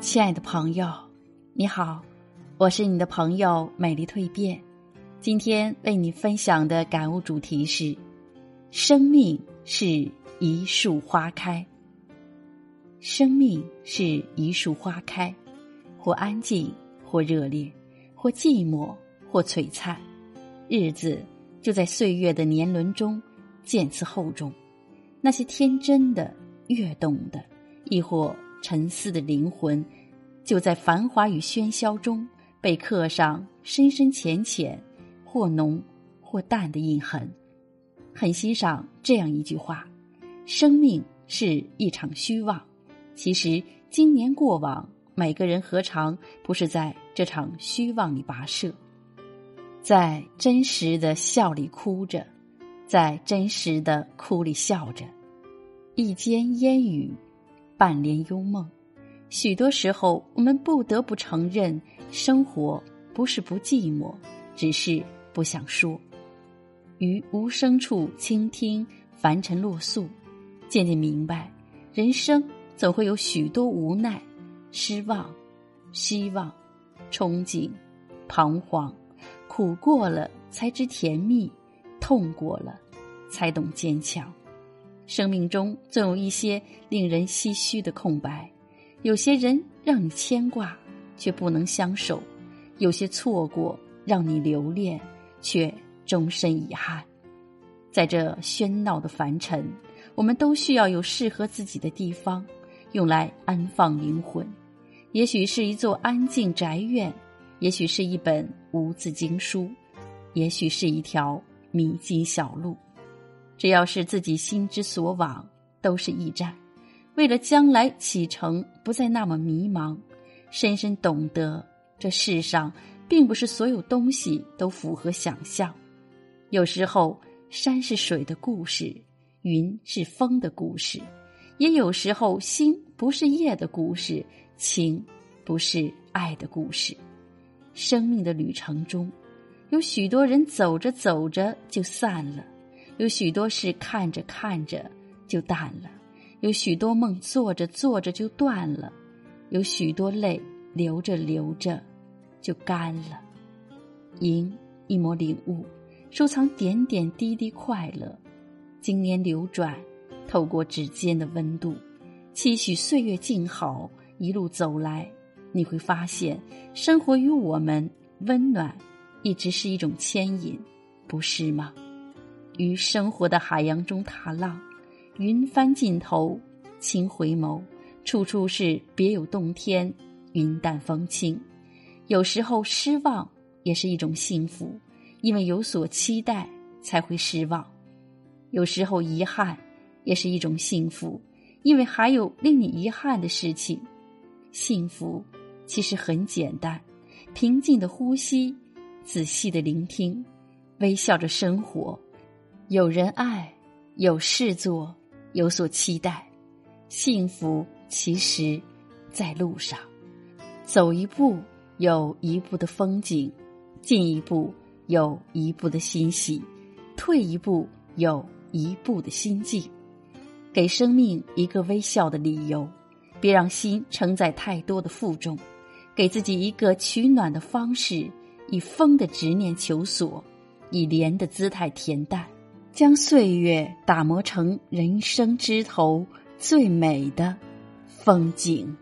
亲爱的朋友，你好，我是你的朋友美丽蜕变。今天为你分享的感悟主题是：生命是一树花开。生命是一树花开，或安静，或热烈，或寂寞，或璀璨。日子就在岁月的年轮中渐次厚重。那些天真的、跃动的，亦或沉思的灵魂。就在繁华与喧嚣中，被刻上深深浅浅、或浓或淡的印痕。很欣赏这样一句话：“生命是一场虚妄。”其实，今年过往，每个人何尝不是在这场虚妄里跋涉，在真实的笑里哭着，在真实的哭里笑着，一间烟雨，半帘幽梦。许多时候，我们不得不承认，生活不是不寂寞，只是不想说。于无声处倾听凡尘落素，渐渐明白，人生总会有许多无奈、失望、希望、憧憬、彷徨。苦过了才知甜蜜，痛过了才懂坚强。生命中总有一些令人唏嘘的空白。有些人让你牵挂，却不能相守；有些错过让你留恋，却终身遗憾。在这喧闹的凡尘，我们都需要有适合自己的地方，用来安放灵魂。也许是一座安静宅院，也许是一本无字经书，也许是一条迷津小路。只要是自己心之所往，都是驿站。为了将来启程不再那么迷茫，深深懂得这世上并不是所有东西都符合想象。有时候山是水的故事，云是风的故事，也有时候星不是夜的故事，情不是爱的故事。生命的旅程中，有许多人走着走着就散了，有许多事看着看着就淡了。有许多梦做着做着就断了，有许多泪流着流着就干了。吟一抹领悟，收藏点点滴滴快乐。经年流转，透过指尖的温度，期许岁月静好。一路走来，你会发现，生活与我们温暖，一直是一种牵引，不是吗？于生活的海洋中踏浪。云帆尽头，轻回眸，处处是别有洞天，云淡风轻。有时候失望也是一种幸福，因为有所期待才会失望；有时候遗憾也是一种幸福，因为还有令你遗憾的事情。幸福其实很简单：平静的呼吸，仔细的聆听，微笑着生活，有人爱，有事做。有所期待，幸福其实，在路上，走一步有一步的风景，进一步有一步的欣喜，退一步有一步的心境。给生命一个微笑的理由，别让心承载太多的负重，给自己一个取暖的方式，以风的执念求索，以莲的姿态恬淡。将岁月打磨成人生枝头最美的风景。